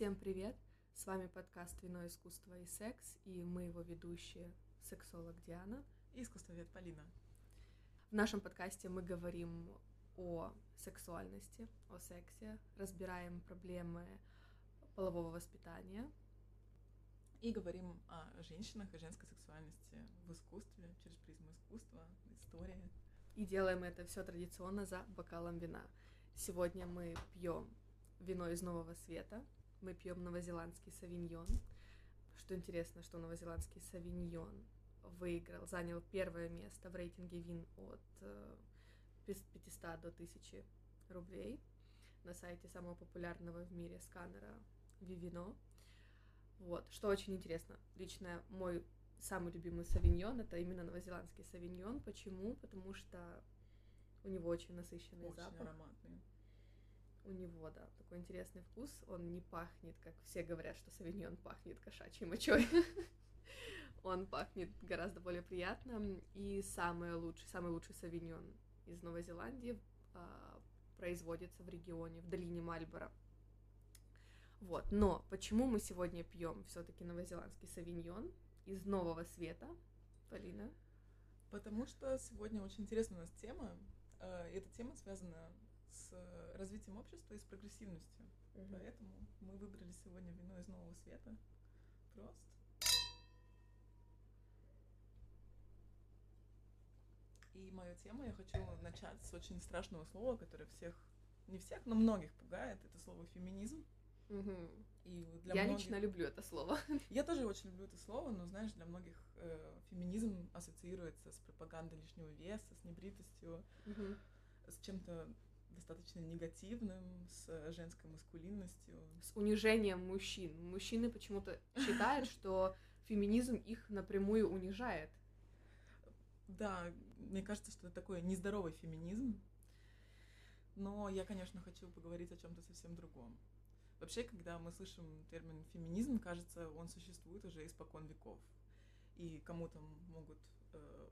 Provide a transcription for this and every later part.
Всем привет! С вами подкаст «Вино, искусство и секс» и мы его ведущие сексолог Диана и искусствовед Полина. В нашем подкасте мы говорим о сексуальности, о сексе, разбираем проблемы полового воспитания. И говорим о женщинах и женской сексуальности в искусстве, через призму искусства, истории. И делаем это все традиционно за бокалом вина. Сегодня мы пьем вино из Нового Света. Мы пьем новозеландский савиньон. Что интересно, что новозеландский савиньон выиграл, занял первое место в рейтинге вин от 500 э, до 1000 рублей на сайте самого популярного в мире сканера Vivino. Вот, что очень интересно, лично мой самый любимый савиньон это именно новозеландский савиньон. Почему? Потому что у него очень насыщенный очень запах. ароматный. У него, да, такой интересный вкус. Он не пахнет, как все говорят, что савиньон пахнет кошачьей мочой. Он пахнет гораздо более приятно. И самый лучший, самый лучший савиньон из Новой Зеландии а, производится в регионе, в долине Мальборо. Вот, но почему мы сегодня пьем все-таки новозеландский савиньон из нового света, Полина? Потому что сегодня очень интересная у нас тема. Э, эта тема связана с развитием общества и с прогрессивностью. Угу. Поэтому мы выбрали сегодня вино из нового света. Просто. И мою тему я хочу начать с очень страшного слова, которое всех, не всех, но многих пугает. Это слово феминизм. Угу. И для я многих... лично люблю это слово. Я тоже очень люблю это слово, но знаешь, для многих э, феминизм ассоциируется с пропагандой лишнего веса, с небритостью, угу. с чем-то достаточно негативным, с женской маскулинностью. С унижением мужчин. Мужчины почему-то считают, что феминизм их напрямую унижает. Да, мне кажется, что это такой нездоровый феминизм. Но я, конечно, хочу поговорить о чем-то совсем другом. Вообще, когда мы слышим термин феминизм, кажется, он существует уже испокон веков. И кому-то могут э,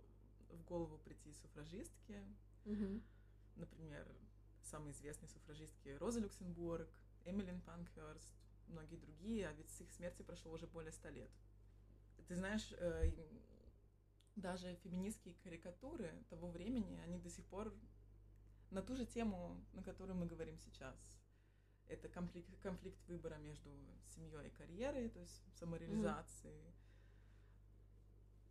в голову прийти суфражистки, угу. например, самые известные суфражистки Роза Люксембург, Эмилин Панкхерст, многие другие, а ведь с их смерти прошло уже более ста лет. Ты знаешь, э, даже феминистские карикатуры того времени, они до сих пор на ту же тему, на которую мы говорим сейчас это конфликт, конфликт выбора между семьей и карьерой, то есть самореализацией. Mm-hmm.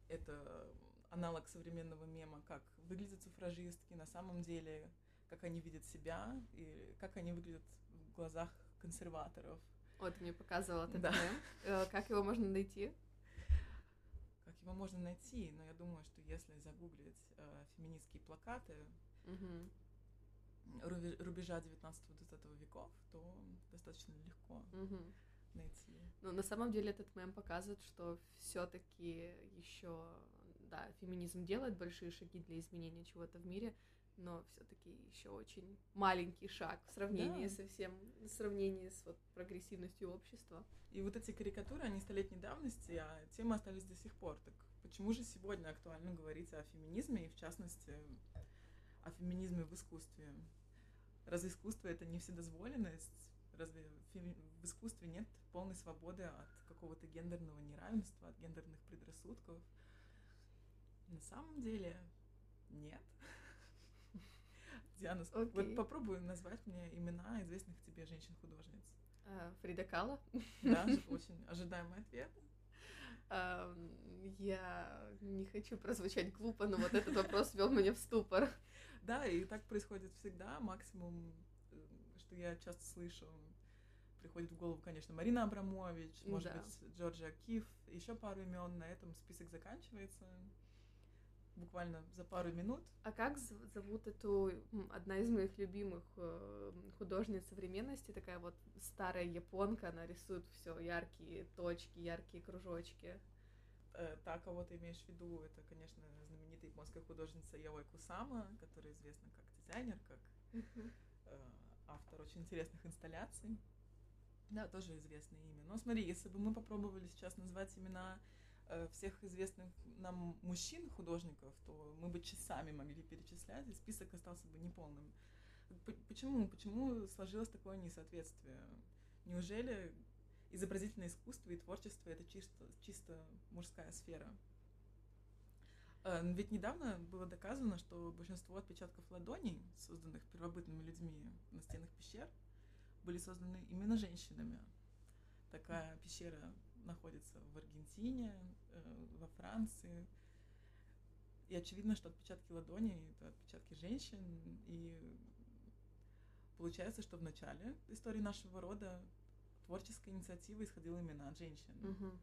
Это аналог современного мема, как выглядят суфражистки на самом деле, как они видят себя и как они выглядят в глазах консерваторов. Вот, ты мне показывала этот да. мем. Э, как его можно найти? Как его можно найти? Но я думаю, что если загуглить э, феминистские плакаты, угу рубежа 19-20 веков, то достаточно легко угу. найти. Ну, на самом деле этот мем показывает, что все-таки еще, да, феминизм делает большие шаги для изменения чего-то в мире, но все-таки еще очень маленький шаг в сравнении да. со всем, в сравнении с вот прогрессивностью общества. И вот эти карикатуры, они столетней давности, а темы остались до сих пор. Так почему же сегодня актуально говорить о феминизме и, в частности, о феминизме в искусстве? Разве искусство это не вседозволенность? Разве в искусстве нет полной свободы от какого-то гендерного неравенства, от гендерных предрассудков? На самом деле нет. Диана, okay. вот попробуй назвать мне имена известных тебе женщин-художниц. Uh, Фрида Кала. Да, очень ожидаемый ответ. Uh, я не хочу прозвучать глупо, но вот этот вопрос вел меня в ступор. Да, и так происходит всегда. Максимум, э, что я часто слышу, приходит в голову, конечно, Марина Абрамович, может да. быть, Джорджия Киф, еще пару имен. На этом список заканчивается буквально за пару минут. А как зовут эту одна из моих любимых э, художниц современности, такая вот старая японка, она рисует все яркие точки, яркие кружочки. Э, та, кого ты имеешь в виду, это, конечно, знаменитая японская художница Яой Кусама, которая известна как дизайнер, как uh-huh. автор очень интересных инсталляций. Да, тоже известное имя. Но смотри, если бы мы попробовали сейчас назвать имена Э, всех известных нам мужчин-художников, то мы бы часами могли перечислять, и список остался бы неполным. Почему? Почему сложилось такое несоответствие? Неужели изобразительное искусство и творчество это чисто, чисто мужская сфера. Э, ведь недавно было доказано, что большинство отпечатков ладоней, созданных первобытными людьми на стенах пещер, были созданы именно женщинами. Такая пещера находится в Аргентине, э, во Франции. И очевидно, что отпечатки ладоней — это отпечатки женщин. И получается, что в начале истории нашего рода творческая инициатива исходила именно от женщин. Угу.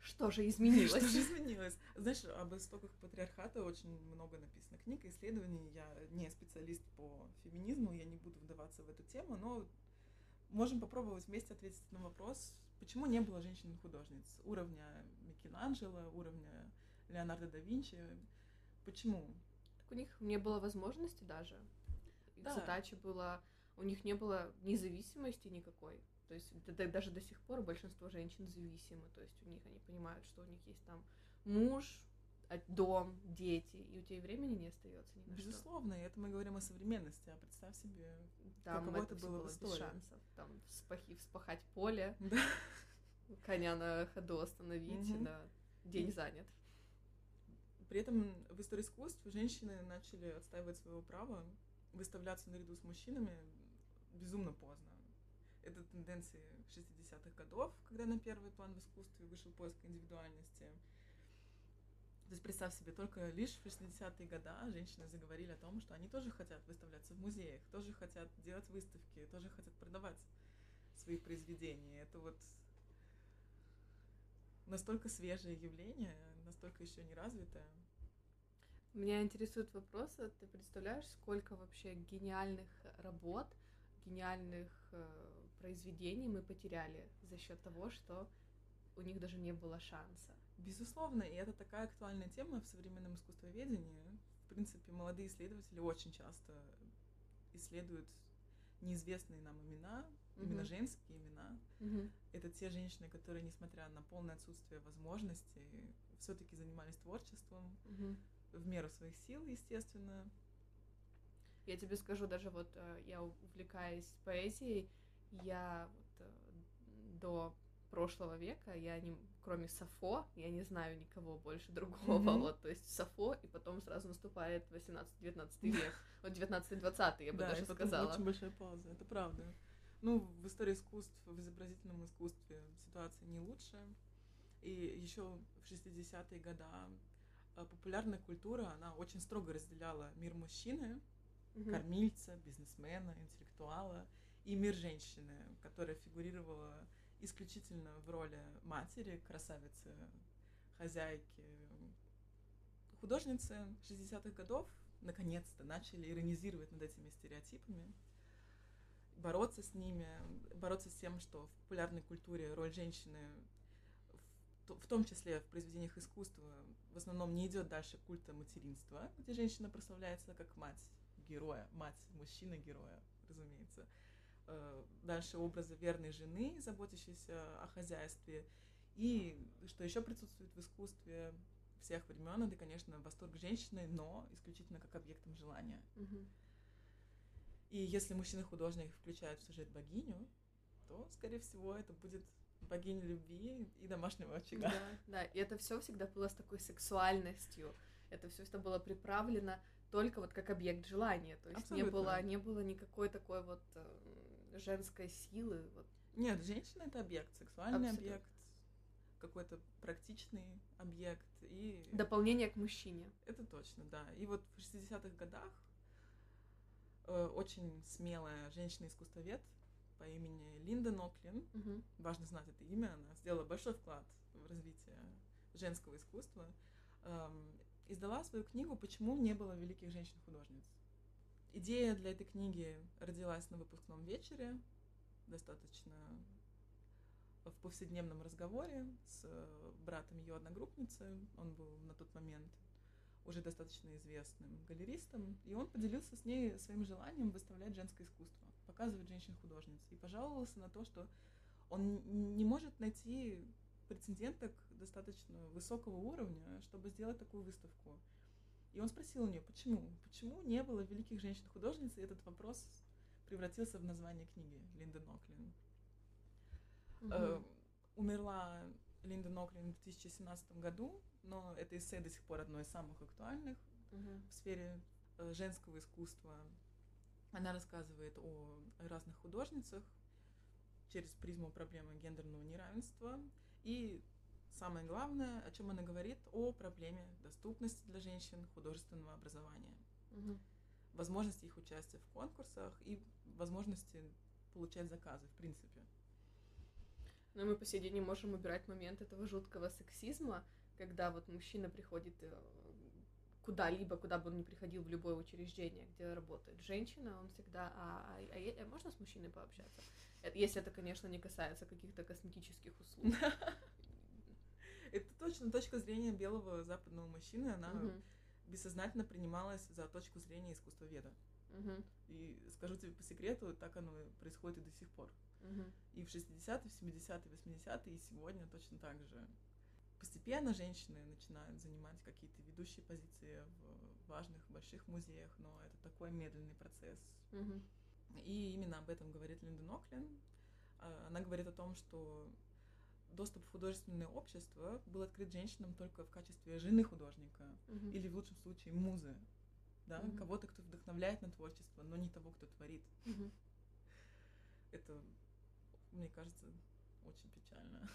Что же изменилось? Что же изменилось? Знаешь, об истоках патриархата очень много написано книг исследований. Я не специалист по феминизму, я не буду вдаваться в эту тему, но можем попробовать вместе ответить на вопрос, почему не было женщин-художниц уровня Микеланджело, уровня Леонардо да Винчи. Почему? Так у них не было возможности даже. Да. Задача была... У них не было независимости никакой. То есть даже до сих пор большинство женщин зависимы. То есть у них они понимают, что у них есть там муж, дом, дети, и у тебя времени не остается ни на Безусловно, что. и это мы говорим о современности, а представь себе, да, каково это, было, было в истории. без шансов. Там вспахи, вспахать поле, да. коня на ходу остановить, угу. да, день занят. При этом в истории искусств женщины начали отстаивать своего права выставляться наряду с мужчинами безумно поздно. Это тенденции 60-х годов, когда на первый план в искусстве вышел поиск индивидуальности. То есть представь себе, только лишь в 60-е годы женщины заговорили о том, что они тоже хотят выставляться в музеях, тоже хотят делать выставки, тоже хотят продавать свои произведения. Это вот настолько свежее явление, настолько еще не развитое. Меня интересует вопрос, а ты представляешь, сколько вообще гениальных работ, гениальных э, произведений мы потеряли за счет того, что у них даже не было шанса. Безусловно, и это такая актуальная тема в современном искусствоведении. В принципе, молодые исследователи очень часто исследуют неизвестные нам имена, mm-hmm. именно женские имена. Mm-hmm. Это те женщины, которые, несмотря на полное отсутствие возможностей, все-таки занимались творчеством mm-hmm. в меру своих сил, естественно. Я тебе скажу, даже вот э, я увлекаюсь поэзией, я вот, э, до прошлого века я не, кроме Сафо, я не знаю никого больше другого, mm-hmm. вот, то есть Сафо, и потом сразу наступает 18-19 век, вот 19-20, я бы да, даже сказала. очень большая пауза, это правда. Ну, в истории искусств, в изобразительном искусстве ситуация не лучше. И еще в 60-е годы э, популярная культура, она очень строго разделяла мир мужчины, mm-hmm. кормильца, бизнесмена, интеллектуала, и мир женщины, которая фигурировала исключительно в роли матери, красавицы, хозяйки. Художницы 60-х годов наконец-то начали иронизировать над этими стереотипами, бороться с ними, бороться с тем, что в популярной культуре роль женщины, в том числе в произведениях искусства, в основном не идет дальше культа материнства, где женщина прославляется как мать героя, мать мужчины героя, разумеется. Э, дальше образа верной жены, заботящейся о хозяйстве. И что еще присутствует в искусстве всех времен, это, конечно, восторг женщины, но исключительно как объектом желания. Угу. И если мужчина-художник включает в сюжет богиню, то, скорее всего, это будет богиня любви и домашнего очага. Да, да, и это все всегда было с такой сексуальностью. Это все всегда было приправлено только вот как объект желания. То есть Абсолютно. не было, не было никакой такой вот э, женской силы. Вот. Нет, женщина это объект, сексуальный Абсолютно. объект, какой-то практичный объект и... Дополнение к мужчине. Это точно, да. И вот в 60-х годах э, очень смелая женщина-искусствовед по имени Линда Ноклин, угу. важно знать это имя, она сделала большой вклад в развитие женского искусства. Эм, издала свою книгу «Почему не было великих женщин-художниц». Идея для этой книги родилась на выпускном вечере, достаточно в повседневном разговоре с братом ее одногруппницы. Он был на тот момент уже достаточно известным галеристом, и он поделился с ней своим желанием выставлять женское искусство, показывать женщин-художниц, и пожаловался на то, что он не может найти претенденток достаточно высокого уровня, чтобы сделать такую выставку. И он спросил у нее, почему? Почему не было великих женщин-художниц? И этот вопрос превратился в название книги Линды Ноклин. Угу. умерла Линда Ноклин в 2017 году, но это эссе до сих пор одно из самых актуальных Мгм. в сфере э, женского искусства. Она рассказывает о разных художницах через призму проблемы гендерного неравенства. И самое главное, о чем она говорит, о проблеме доступности для женщин художественного образования, Мгм. возможности их участия в конкурсах и возможности получать заказы, в принципе. Но мы по сей день не можем убирать момент этого жуткого сексизма, когда вот мужчина приходит э, куда-либо, куда бы он ни приходил, в любое учреждение, где работает женщина, он всегда, а, а, а а можно с мужчиной пообщаться? Э, Если это, конечно, не касается каких-то косметических услуг. Это точно точка зрения белого западного мужчины, она Мгм. бессознательно принималась за точку зрения искусствоведа. Мгм. И скажу тебе по секрету, так оно происходит и до сих пор. Мгм. И в 60-е, в 70-е, 80-е, и сегодня точно так же. Постепенно женщины начинают занимать какие-то ведущие позиции в важных больших музеях, но это такой медленный процесс. Мгм. И именно об этом говорит Линда Ноклин. А, Она говорит о том, что доступ в художественное общество был открыт женщинам только в качестве жены художника Мгм. или в лучшем случае музы, да, Мгм. кого-то, кто вдохновляет на творчество, но не того, кто творит. Мгм. Это, мне кажется, очень печально.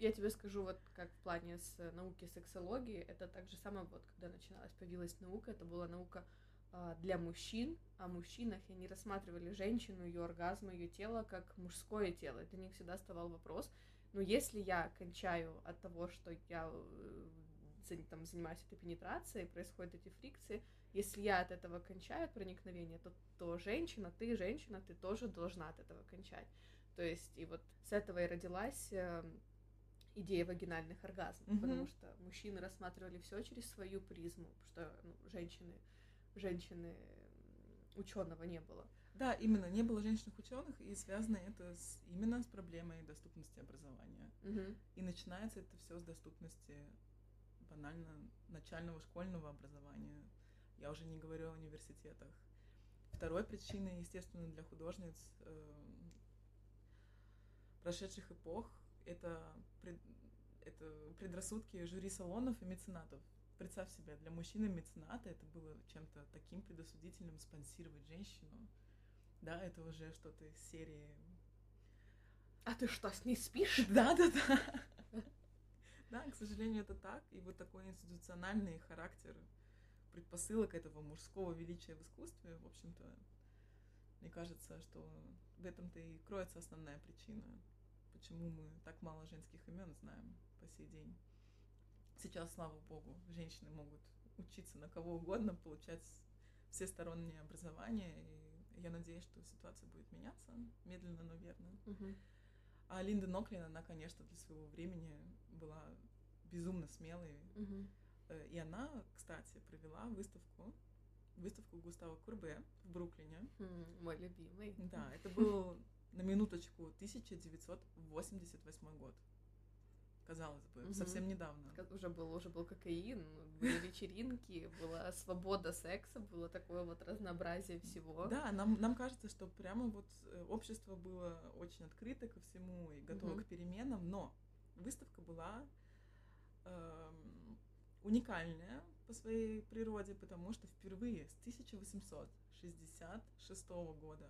Я тебе скажу, вот как в плане с э, науки сексологии, это так же самое, вот когда начиналась, появилась наука, это была наука а, для мужчин, о мужчинах, и они рассматривали женщину, ее оргазм, ее тело как мужское тело. И для них всегда вставал вопрос, ну, если я кончаю от того, что я э, там, занимаюсь этой пенетрацией, происходят эти фрикции, если я от этого кончаю, от проникновения, то, то женщина, ты женщина, ты тоже должна от этого кончать. То есть, и вот с этого и родилась э, идея вагинальных оргазмов, Мгм. потому что мужчины рассматривали все через свою призму, что ну, женщины, женщины ученого не было. Да, именно, не было женщинных ученых, и связано это с, именно с проблемой доступности образования. И начинается это все с доступности банально начального школьного образования. Я уже не говорю о университетах. Второй причиной, естественно, для художниц э, прошедших эпох это, пред- это предрассудки жюри салонов и меценатов. Представь себе, для мужчины мецената это было чем-то таким предосудительным спонсировать женщину. Да, это уже что-то из серии А ты что, с ней спишь? да, да, да. Да, к сожалению, это так. И вот такой институциональный характер предпосылок этого мужского величия в искусстве, в общем-то, мне кажется, что в этом-то и кроется основная причина, почему мы так мало женских имен знаем по сей день. Сейчас, слава богу, женщины могут учиться на кого угодно, получать всестороннее образование, и я надеюсь, что ситуация будет меняться медленно, но верно. Мгм. А Линда Ноклин, она, конечно, для своего времени была безумно смелой. Э, И она, кстати, провела выставку, выставку Густава Курбе в Бруклине. М, Мой любимый. Да, это был на минуточку 1988 год. Казалось бы, Мгм. совсем недавно. Уже был, уже был кокаин, были вечеринки, была свобода секса, было такое вот разнообразие всего. Да, нам, нам кажется, что прямо вот э, общество было очень открыто ко всему и готово Мгм. к переменам, но выставка была эм, уникальная по своей природе, потому что впервые с 1866 года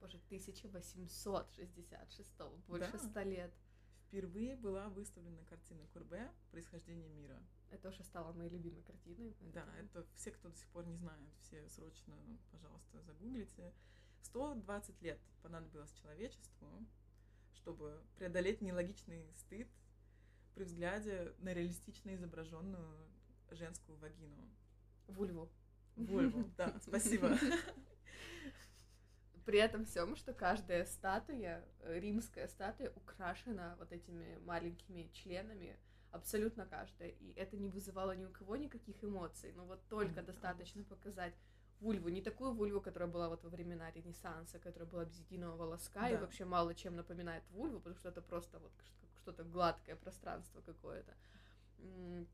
Боже, 1866 больше Да. ста лет. впервые была выставлена картина Курбе «Происхождение мира». Это уже стало моей любимой картиной. Да, поэтому- это все, кто до сих пор не знает, все срочно, пожалуйста, загуглите. 120 лет понадобилось человечеству, чтобы преодолеть нелогичный стыд при взгляде на реалистично изображенную женскую вагину. Вульву. Вольву, да, спасибо. При этом всем, что каждая статуя, э, римская статуя, украшена вот этими маленькими членами, абсолютно каждая. И это не вызывало ни у кого никаких эмоций. Но вот только да, достаточно показать вульву, не такую вульву, которая была вот во времена Ренессанса, которая была без единого волоска и Да. вообще мало чем напоминает вульву, потому что это просто вот что-то гладкое пространство какое-то,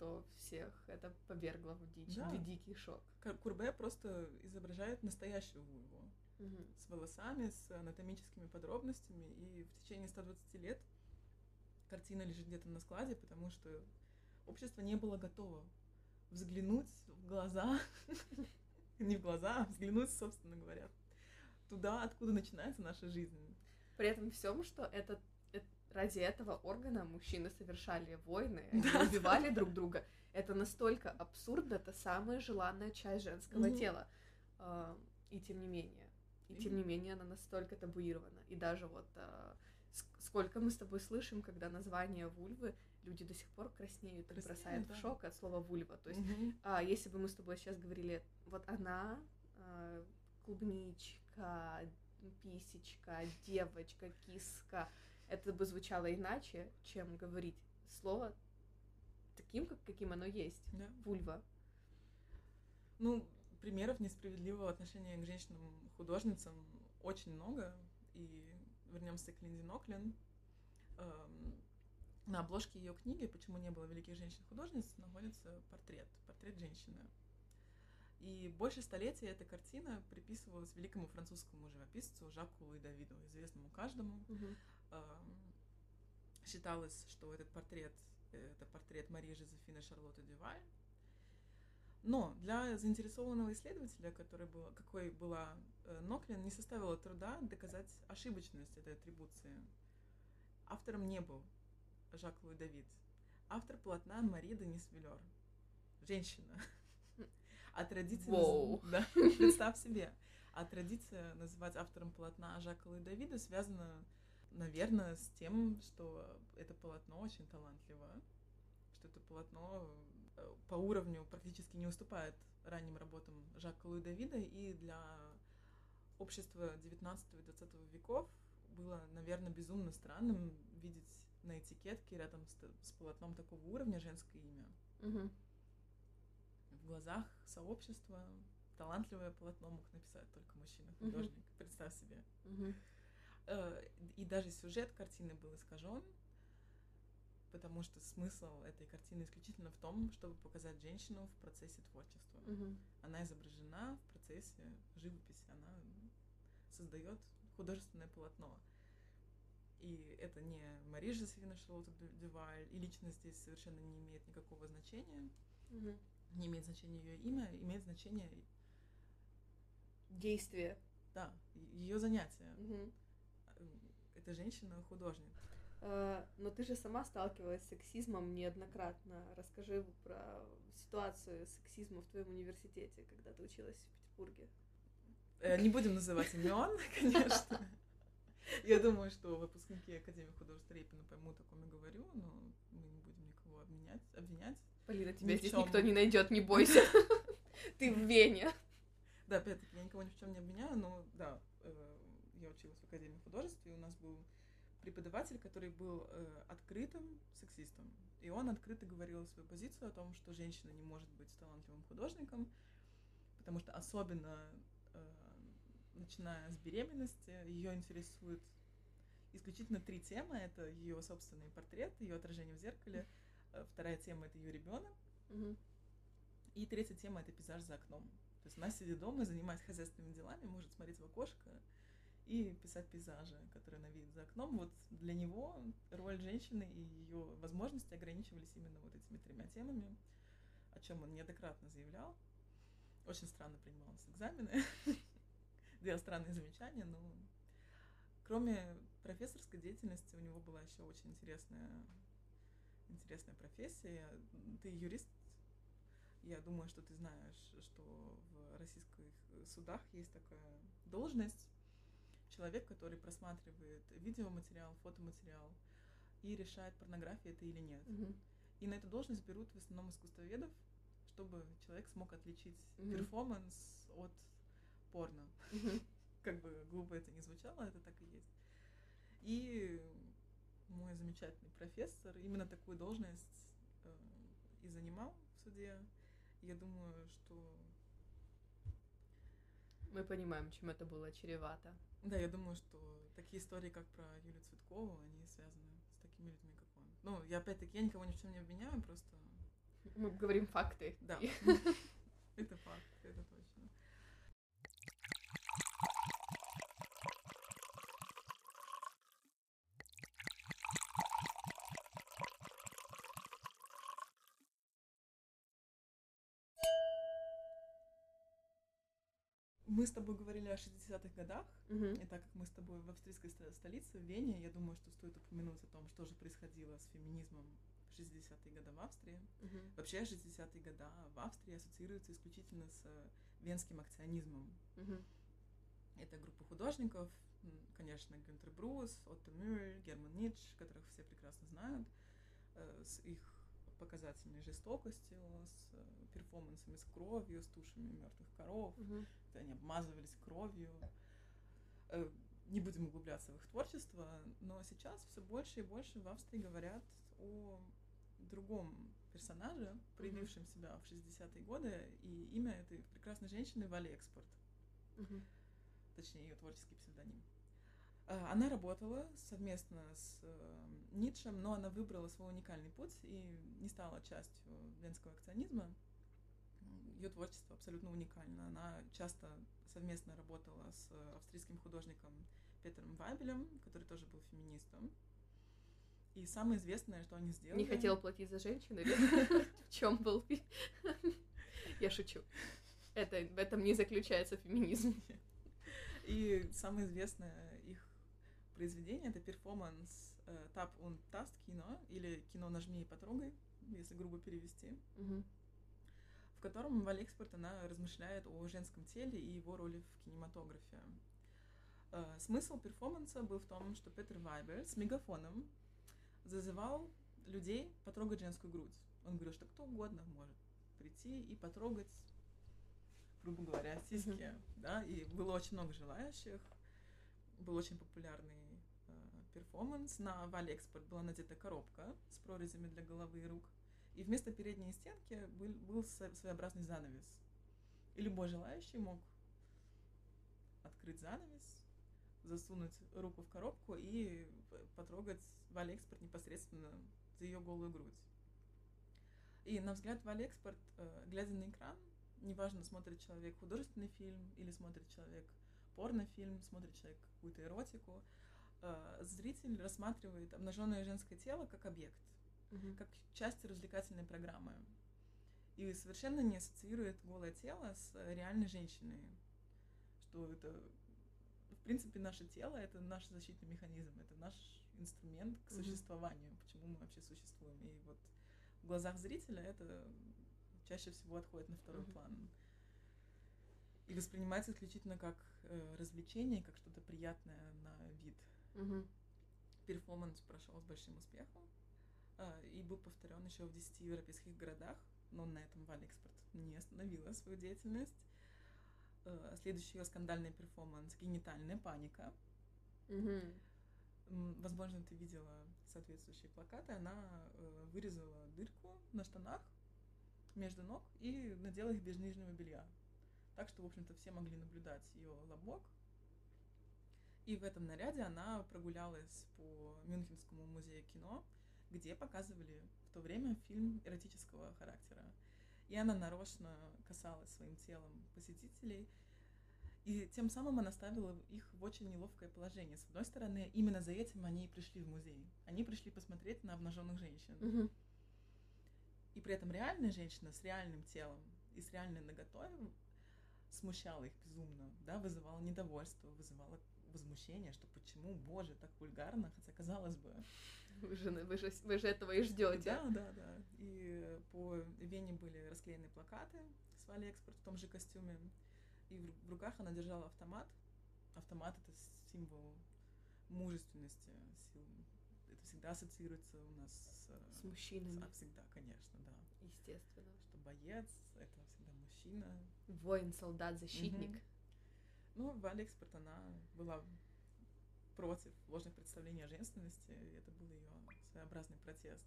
то всех это повергло в дичь, Да. в дикий шок. Курбе просто изображает настоящую вульву Мгм. с волосами, с анатомическими подробностями, и в течение 120 лет картина лежит где-то на складе, потому что общество не было готово взглянуть в глаза, не в глаза, а взглянуть, собственно говоря, туда, откуда начинается наша жизнь. При этом всем, что это, э- ради этого органа мужчины совершали войны, Да, убивали друг друга. Это настолько абсурдно, это самая желанная часть женского тела. А, И тем не менее. И тем не менее она настолько табуирована. И даже вот ск- сколько мы с тобой слышим, когда название вульвы, люди до сих пор краснеют и Краснеют, бросают да. в шок от слова вульва. То есть а, если бы мы с тобой сейчас говорили, вот она, а, клубничка, писечка, девочка, киска, это бы звучало иначе, чем говорить слово таким, как, каким оно есть. Да. Вульва. Ну, примеров несправедливого отношения к женщинам-художницам очень много. И вернемся к Линди Ноклин. Эм, На обложке ее книги «Почему не было великих женщин-художниц» находится портрет, портрет женщины. И больше столетия эта картина приписывалась великому французскому живописцу Жаку Луи Давиду, известному каждому. Эм, Считалось, что этот портрет — это портрет Марии Жозефины Шарлотты Дюваль. Но для заинтересованного исследователя, который был, какой была э, Ноклин, не составило труда доказать ошибочность этой атрибуции. Автором не был Жак Луи Давид. Автор полотна Мари Денис Вилер. Женщина. А традиция... наз-. Да, представь себе. А традиция называть автором полотна Жака Луи Давида связана, наверное, с тем, что это полотно очень талантливое, что это полотно по уровню практически не уступает ранним работам Жака Луи Давида, и для общества 19 и 20 веков было, наверное, безумно странным видеть на этикетке рядом с, с полотном такого уровня женское имя. Мгм. В глазах сообщества талантливое полотно мог написать только мужчина-художник. Представь себе. Э, И даже сюжет картины был искажен, потому что смысл этой картины исключительно в том, чтобы показать женщину в процессе творчества. Мгм. Она изображена в процессе живописи, она создает художественное полотно. И это не Мари Жозефина Шарлотта Дю- Дюваль, и личность здесь совершенно не имеет никакого значения, Мгм. не имеет значения ее имя, имеет значение, Действие. да, ее занятие. Мгм. Это женщина-художник. Э, Но ты же сама сталкивалась с сексизмом неоднократно. Расскажи про ситуацию сексизма в твоем университете, когда ты училась в Петербурге. Э, Не будем называть имен, конечно. Я думаю, что выпускники Академии художеств Репина поймут, о ком я говорю, но мы не будем никого обвинять. обвинять. Полина, тебя здесь никто не найдет, не бойся. Ты в Вене. Да, опять-таки, я никого ни в чем не обвиняю, но да, э, я училась в Академии художеств, и у нас был преподаватель, который был э, открытым сексистом. И он открыто говорил свою позицию о том, что женщина не может быть талантливым художником, потому что особенно э, начиная с беременности, ее интересует исключительно три темы. Это ее собственный портрет, ее отражение в зеркале. Э, Вторая тема это ее ребенок. Мгм. И третья тема это пейзаж за окном. То есть она сидит дома занимается хозяйственными делами, может смотреть в окошко и писать пейзажи, которые она видит за окном. Вот для него роль женщины и ее возможности ограничивались именно вот этими тремя темами, о чем он неоднократно заявлял. Очень странно принимался экзамены, делал странные замечания, но кроме профессорской деятельности у него была еще очень интересная, интересная профессия. Ты юрист, я думаю, что ты знаешь, что в российских судах есть такая должность. Человек, который просматривает видеоматериал, фотоматериал и решает, порнография это или нет. Мгм. И на эту должность берут в основном искусствоведов, чтобы человек смог отличить Мгм. перформанс от порно. Мгм. Как бы глупо это не звучало, это так и есть. И мой замечательный профессор именно такую должность э, и занимал в суде. Я думаю, что Мы понимаем, чем это было чревато. Да, я думаю, что такие истории, как про Юлию Цветкову, они связаны с такими людьми, как он. Ну, я опять-таки, я никого ни в чем не обвиняю, просто... Мы говорим факты. Да, это факт, это точно. Мы с тобой говорили о 60-х годах, Мгм. и так как мы с тобой в австрийской ст- столице, в Вене, я думаю, что стоит упомянуть о том, что же происходило с феминизмом в 60-е годы в Австрии. Мгм. Вообще 60-е годы в Австрии ассоциируются исключительно с э, венским акционизмом. Мгм. Это группа художников, конечно, Гюнтер Брус, Отто Мюль, Герман Ницш, которых все прекрасно знают, э, с их показательной жестокостью, с э, перформансами с кровью, с тушами мертвых коров, где они обмазывались кровью. Э, Не будем углубляться в их творчество, но сейчас все больше и больше в Австрии говорят о другом персонаже, проявившем себя в 60-е годы, и имя этой прекрасной женщины Вали Экспорт, Мгм. точнее ее творческий псевдоним. Э, Она работала совместно с э, Ницшем, но она выбрала свой уникальный путь и не стала частью венского акционизма. Ее творчество абсолютно уникально. Она часто совместно работала с австрийским художником Петером Вайбелем, который тоже был феминистом. И самое известное, что они сделали... Не хотел платить за женщин или в чем был? Я шучу. Это, в этом не заключается феминизм. И самое известное произведение это перформанс э, Tap und кино или кино «Нажми и потрогай», если грубо перевести, Мгм. в котором в Экспорт она размышляет о женском теле и его роли в кинематографе. Э, Смысл перформанса был в том, что Петер Вайбер с мегафоном зазывал людей потрогать женскую грудь. Он говорил, что кто угодно может прийти и потрогать, грубо говоря, сиськи. Да? И было очень много желающих. Был очень популярный перформанс. На Вале Экспорт была надета коробка с прорезями для головы и рук. И вместо передней стенки был, был своеобразный занавес. И любой желающий мог открыть занавес, засунуть руку в коробку и потрогать Вали Экспорт непосредственно за ее голую грудь. И на взгляд Вали Экспорт, э, глядя на экран, неважно, смотрит человек художественный фильм или смотрит человек порнофильм, смотрит человек какую-то эротику, э, зритель рассматривает обнаженное женское тело как объект, Мгм. как часть развлекательной программы. И совершенно не ассоциирует голое тело с реальной женщиной. Что это, в принципе, наше тело — это наш защитный механизм, это наш инструмент к существованию, почему мы вообще существуем. И вот в глазах зрителя это чаще всего отходит на второй Мгм. план. И воспринимается исключительно как э, развлечение, как что-то приятное на вид. Мгм. Перформанс прошел с большим успехом э, и был повторен еще в 10 европейских городах, но на этом Вали Экспорт не остановила свою деятельность. Э, Следующий ее скандальный перформанс «Генитальная паника». М, Возможно, ты видела соответствующие плакаты. Она э, вырезала дырку на штанах между ног и надела их без нижнего белья. Так что, в общем-то, все могли наблюдать ее лобок. И в этом наряде она прогулялась по Мюнхенскому музею кино, где показывали в то время фильм эротического характера. И она нарочно касалась своим телом посетителей, и тем самым она ставила их в очень неловкое положение. С одной стороны, именно за этим они и пришли в музей. Они пришли посмотреть на обнаженных женщин. Мгм. И при этом реальная женщина с реальным телом и с реальной наготой смущала их безумно, да, вызывала недовольство, вызывала возмущение, что почему, боже, так вульгарно, хотя казалось бы. Вы же, вы, же, вы же этого и ждете. Да, да, да. И по Вене были расклеены плакаты с Вали Экспорт в том же костюме. И в руках она держала автомат. Автомат — это символ мужественности, сил. Это всегда ассоциируется у нас с... С с- мужчинами, а, всегда, конечно, да. естественно. Что боец — это всегда мужчина. Воин, солдат, защитник. Мгм. Ну, Вали Экспорт, она была против ложных представлений о женственности, это был ее своеобразный протест.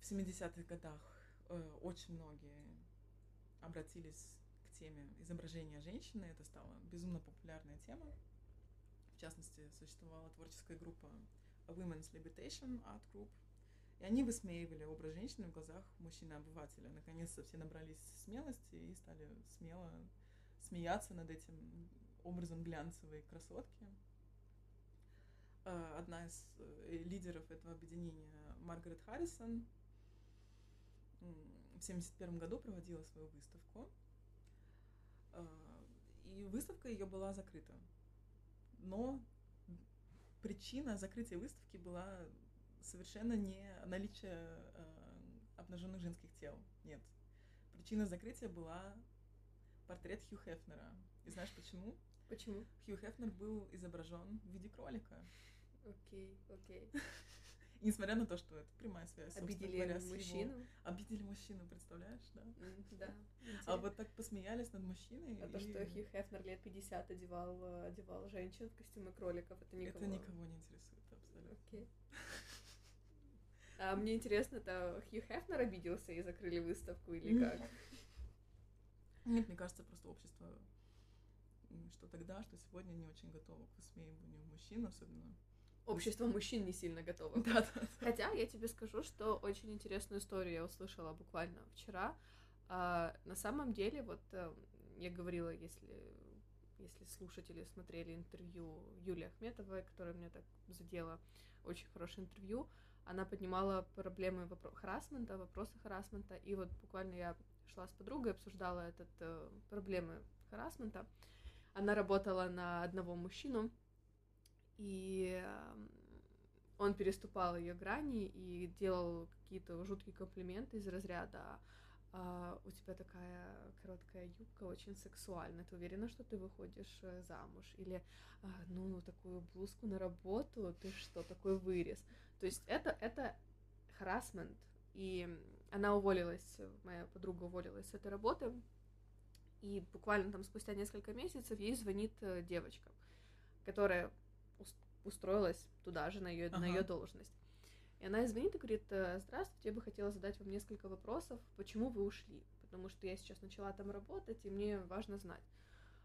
В 70-х годах э, очень многие обратились к теме изображения женщины. Это стала безумно популярная тема. В частности, существовала творческая группа Women's Libertation Art Group. И они высмеивали образ женщины в глазах мужчины-обывателя. Наконец-то все набрались смелости и стали смело смеяться над этим образом глянцевой красотки. А, одна из э, лидеров этого объединения, Маргарет Харрисон, в 1971 году проводила свою выставку. А, и выставка ее была закрыта. Но причина закрытия выставки была совершенно не наличие э, обнаженных женских тел. Нет. Причина закрытия была портрет Хью Хефнера. И знаешь почему? Почему? Хью Хефнер был изображен в виде кролика. Окей, окей. И несмотря на то, что это прямая связь, Обидели говоря, мужчину? Его... Обидели мужчину, представляешь, да? Да. А вот так посмеялись над мужчиной. А и... то, что Хью Хефнер лет 50 одевал, одевал женщин в костюмы кроликов, это никого... Это никого не интересует, абсолютно. Окей. А мне интересно, это Хью Хефнер обиделся и закрыли выставку или как? Нет, мне кажется, просто общество, что тогда, что сегодня не очень готово к высмеиванию мужчин, особенно Общество мужчин не сильно готово. Да, да. Хотя я тебе скажу, что очень интересную историю я услышала буквально вчера. А, на самом деле, вот э, я говорила, если, если слушатели смотрели интервью Юлии Ахметовой, которая меня так задела, очень хорошее интервью, она поднимала проблемы вопро- харасмента, вопросы харасмента, и вот буквально я шла с подругой, обсуждала этот, э, проблемы харасмента. Она работала на одного мужчину, и он переступал ее грани и делал какие-то жуткие комплименты из разряда а, у тебя такая короткая юбка, очень сексуальная, ты уверена, что ты выходишь э, замуж? Или, а, ну, такую блузку на работу, ты что, такой вырез? То есть это, это харасмент, и она уволилась, моя подруга уволилась с этой работы, и буквально там спустя несколько месяцев ей звонит э, девочка, которая устроилась туда же, на ее, ага. на ее должность. И она звонит и говорит, «Э, здравствуйте, я бы хотела задать вам несколько вопросов, почему вы ушли, потому что я сейчас начала там работать, и мне важно знать.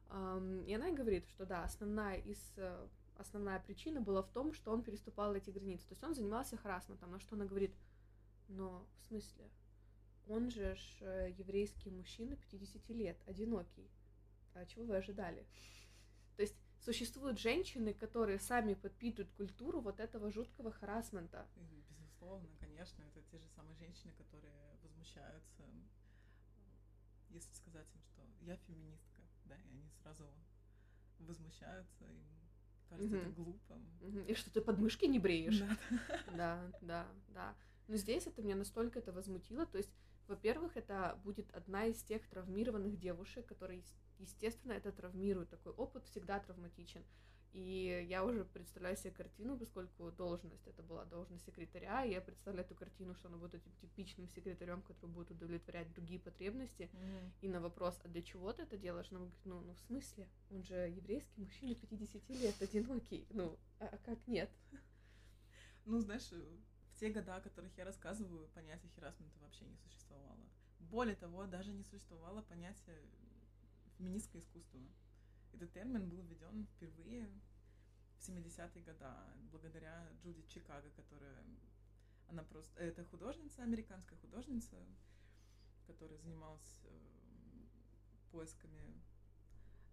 И она говорит, что да, основная из э, основная причина была в том, что он переступал эти границы. То есть он занимался харасментом, на что она говорит, но в смысле, он же ж э, еврейский мужчина 50 лет, одинокий. А чего вы ожидали? То есть существуют женщины, которые сами подпитывают культуру вот этого жуткого харасмента. Безусловно, конечно, это те же самые женщины, которые возмущаются, если сказать им, что я феминистка, да, и они сразу возмущаются, им кажется угу. это глупо. Угу. И что ты подмышки не бреешь. Да, да, да. да. Но здесь это меня настолько это возмутило, то есть во-первых, это будет одна из тех травмированных девушек, которые естественно, это травмирует. Такой опыт всегда травматичен. И я уже представляю себе картину, поскольку должность это была должность секретаря, и я представляю эту картину, что она будет этим типичным секретарем, который будет удовлетворять другие потребности. Mm-hmm. И на вопрос, а для чего ты это делаешь, она говорит, ну, ну в смысле? Он же еврейский мужчина 50 лет, одинокий. Ну, а, а как нет? Ну, знаешь, в те годы, о которых я рассказываю, понятие херасмента вообще не существовало. Более того, даже не существовало понятия феминистское искусство. Этот термин был введен впервые в 70-е годы благодаря Джуди Чикаго, которая она просто это художница, американская художница, которая занималась э, поисками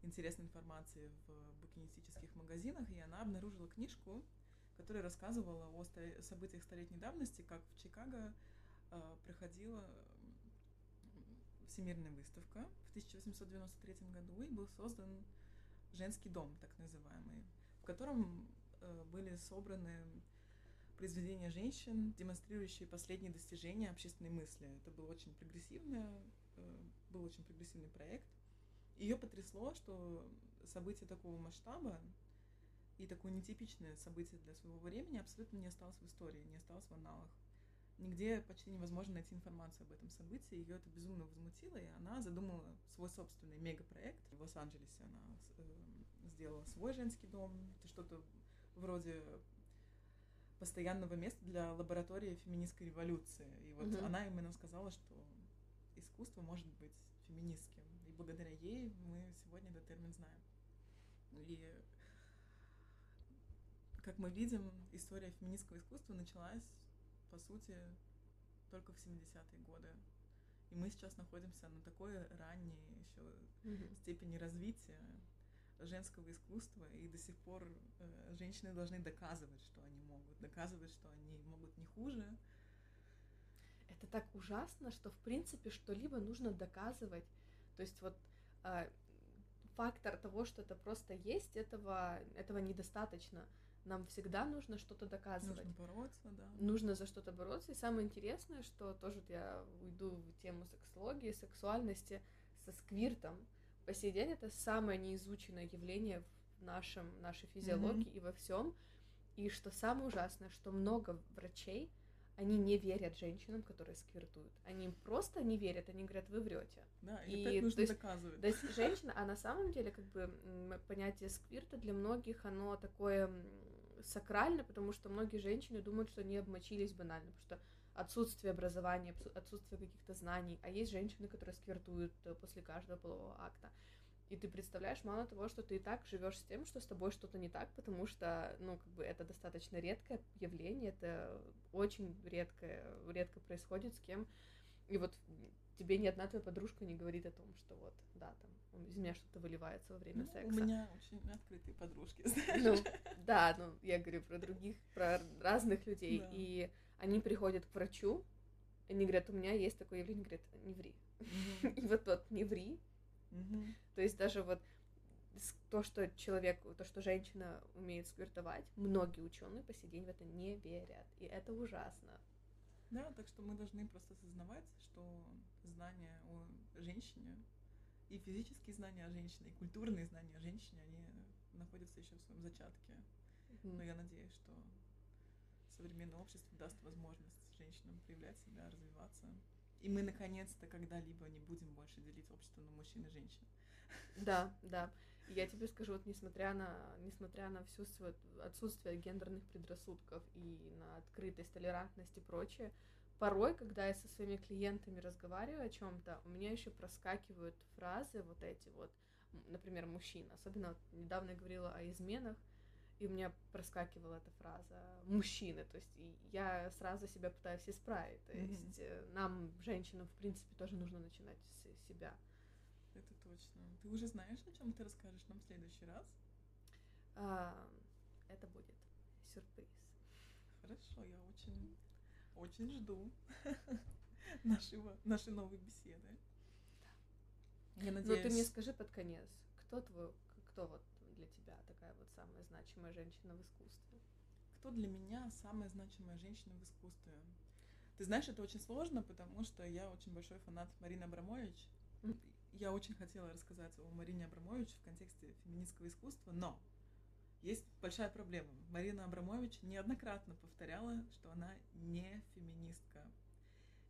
интересной информации в букинистических магазинах, и она обнаружила книжку, которая рассказывала о событиях столетней давности, как в Чикаго э, проходила всемирная выставка в 1893 году, и был создан женский дом, так называемый, в котором э, были собраны произведения женщин, демонстрирующие последние достижения общественной мысли. Это был очень прогрессивный, э, был очень прогрессивный проект. Ее потрясло, что событие такого масштаба и такое нетипичное событие для своего времени абсолютно не осталось в истории, не осталось в аналах нигде почти невозможно найти информацию об этом событии. Ее это безумно возмутило, и она задумала свой собственный мегапроект. В Лос-Анджелесе она э, сделала свой женский дом. Это что-то вроде постоянного места для лаборатории феминистской революции. И вот mm-hmm. она именно сказала, что искусство может быть феминистским. И благодаря ей мы сегодня этот термин знаем. И как мы видим, история феминистского искусства началась, по сути, только в 70-е годы. И мы сейчас находимся на такой ранней еще mm-hmm. степени развития женского искусства, и до сих пор э, женщины должны доказывать, что они могут, доказывать, что они могут не хуже. Это так ужасно, что в принципе что-либо нужно доказывать. То есть вот э, фактор того, что это просто есть, этого, этого недостаточно. Нам всегда нужно что-то доказывать. Нужно бороться, да. Нужно за что-то бороться. И самое интересное, что тоже я уйду в тему сексологии, сексуальности со сквиртом. По сей день это самое неизученное явление в нашем, нашей физиологии mm-hmm. и во всем. И что самое ужасное, что много врачей, они не верят женщинам, которые сквиртуют. Они просто не верят, они говорят, вы врете. Да, и, и опять нужно то есть, доказывать. То есть женщина, а на самом деле, как бы, понятие сквирта для многих, оно такое сакрально, потому что многие женщины думают, что они обмочились банально, потому что отсутствие образования, отсутствие каких-то знаний, а есть женщины, которые сквертуют э, после каждого полового акта. И ты представляешь, мало того, что ты и так живешь с тем, что с тобой что-то не так, потому что, ну, как бы это достаточно редкое явление, это очень редкое, редко происходит с кем. И вот тебе ни одна твоя подружка не говорит о том, что вот, да, там, из меня что-то выливается во время ну, секса. У меня очень открытые подружки, знаешь. Ну, да, ну, я говорю про других, про разных людей. Да. И они приходят к врачу, они говорят, у меня есть такое явление, говорят, не ври. И вот тот не ври. То есть даже вот то, что человек, то, что женщина умеет сквертовать, многие ученые по сей день в это не верят. И это ужасно. Да, так что мы должны просто осознавать, что знания о женщине и физические знания о женщине, и культурные знания о женщине, они находятся еще в своем зачатке. Mm-hmm. Но я надеюсь, что современное общество даст возможность женщинам проявлять себя, развиваться. И мы наконец-то когда-либо не будем больше делить общество на мужчин и женщин. Да, да. Я тебе скажу, вот несмотря на, несмотря на всю свое отсутствие гендерных предрассудков и на открытость, толерантность и прочее, порой, когда я со своими клиентами разговариваю о чем-то, у меня еще проскакивают фразы вот эти вот, например, мужчина. Особенно вот недавно я говорила о изменах, и у меня проскакивала эта фраза мужчины, то есть я сразу себя пытаюсь исправить, то mm-hmm. есть э, нам, женщинам, в принципе, тоже нужно начинать с себя. Это точно. Ты уже знаешь, о чем ты расскажешь нам в следующий раз? А, это будет сюрприз. Хорошо, я очень очень жду нашего, нашей новой беседы. Я надеюсь... Ну, ты мне скажи под конец, кто твой, кто вот для тебя такая вот самая значимая женщина в искусстве? Кто для меня самая значимая женщина в искусстве? Ты знаешь, это очень сложно, потому что я очень большой фанат Марины Абрамович. Я очень хотела рассказать о Марине Абрамович в контексте феминистского искусства, но есть большая проблема. Марина Абрамович неоднократно повторяла, что она не феминистка.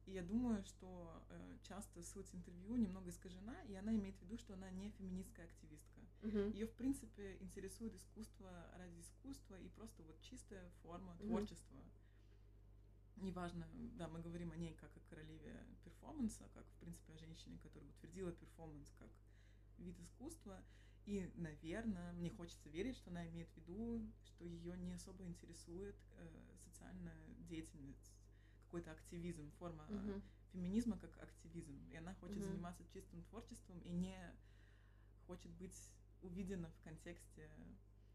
И я думаю, что э, часто суть интервью немного искажена, и она имеет в виду, что она не феминистская активистка. Uh-huh. Ее, в принципе, интересует искусство ради искусства и просто вот чистая форма uh-huh. творчества. Неважно, да, мы говорим о ней как о королеве перформанса, как, в принципе, о женщине, которая утвердила перформанс как вид искусства. И, наверное, мне хочется верить, что она имеет в виду, что ее не особо интересует э, социальная деятельность, какой-то активизм, форма uh-huh. феминизма как активизм. И она хочет uh-huh. заниматься чистым творчеством и не хочет быть увидена в контексте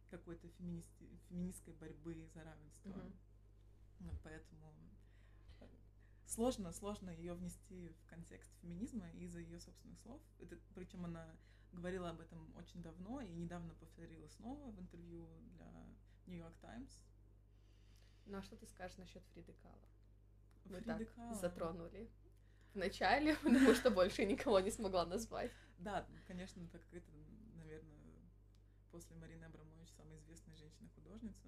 какой-то феминисти- феминистской борьбы за равенство. Uh-huh. Поэтому э, сложно, сложно ее внести в контекст феминизма из-за ее собственных слов. Это, причем она говорила об этом очень давно и недавно повторила снова в интервью для New York Times. Ну а что ты скажешь насчет Фриды Кала? Мы Фриды так Кала. затронули в начале, потому что больше никого не смогла назвать. Да, конечно, так это, наверное, после Марины Абрамович самая известная женщина-художница.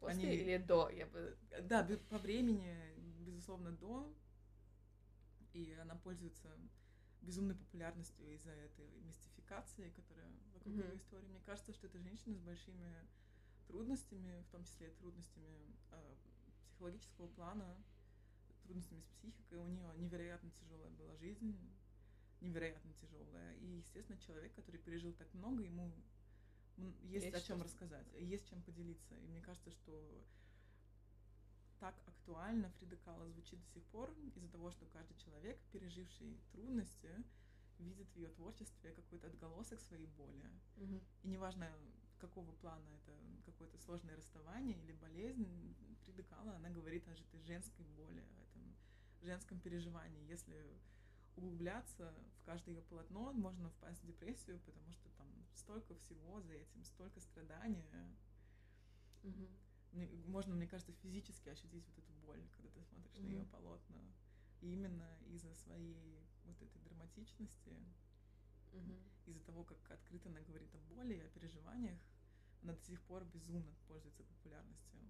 После Они... или до? Я бы... Да, по времени, безусловно, до. И она пользуется безумной популярностью из-за этой мистификации, которая вокруг mm-hmm. ее истории. Мне кажется, что это женщина с большими трудностями, в том числе трудностями э, психологического плана, трудностями с психикой. У нее невероятно тяжелая была жизнь. невероятно тяжелая. И, естественно, человек, который пережил так много, ему есть, есть о чем рассказать, есть чем поделиться. И мне кажется, что так актуально Фрида Кала звучит до сих пор из-за того, что каждый человек, переживший трудности, видит в ее творчестве какой-то отголосок своей боли. Угу. И неважно, какого плана это какое-то сложное расставание или болезнь, Фрида Кала, она говорит о этой женской боли, о этом женском переживании. Если углубляться в каждое ее полотно, можно впасть в депрессию, потому что там столько всего за этим, столько страдания. Угу. Можно, мне кажется, физически ощутить вот эту боль, когда ты смотришь угу. на ее полотна. И именно из-за своей вот этой драматичности, угу. из-за того, как открыто она говорит о боли, о переживаниях, она до сих пор безумно пользуется популярностью.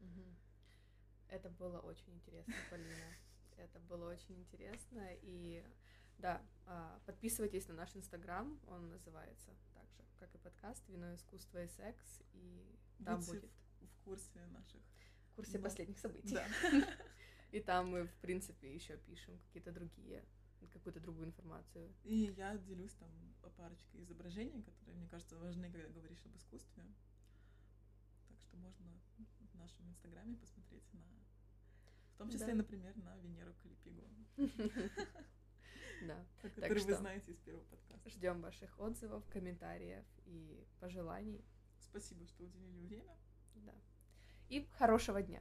Угу. Это было очень интересно, Полина. Это было очень интересно. И да, а, подписывайтесь на наш инстаграм, он называется так же, как и подкаст «Вино, искусство и секс», и там будет... в курсе наших... В курсе Да. последних событий. Да. И там мы, в принципе, еще пишем какие-то другие, какую-то другую информацию. И я делюсь там парочкой изображений, которые, мне кажется, важны, когда говоришь об искусстве. Так что можно в нашем инстаграме посмотреть на... В том числе, Да. например, на Венеру Калипигу, Да. которую вы знаете из первого подкаста. Ждем ваших отзывов, комментариев и пожеланий. Спасибо, что уделили время. Да. И хорошего дня.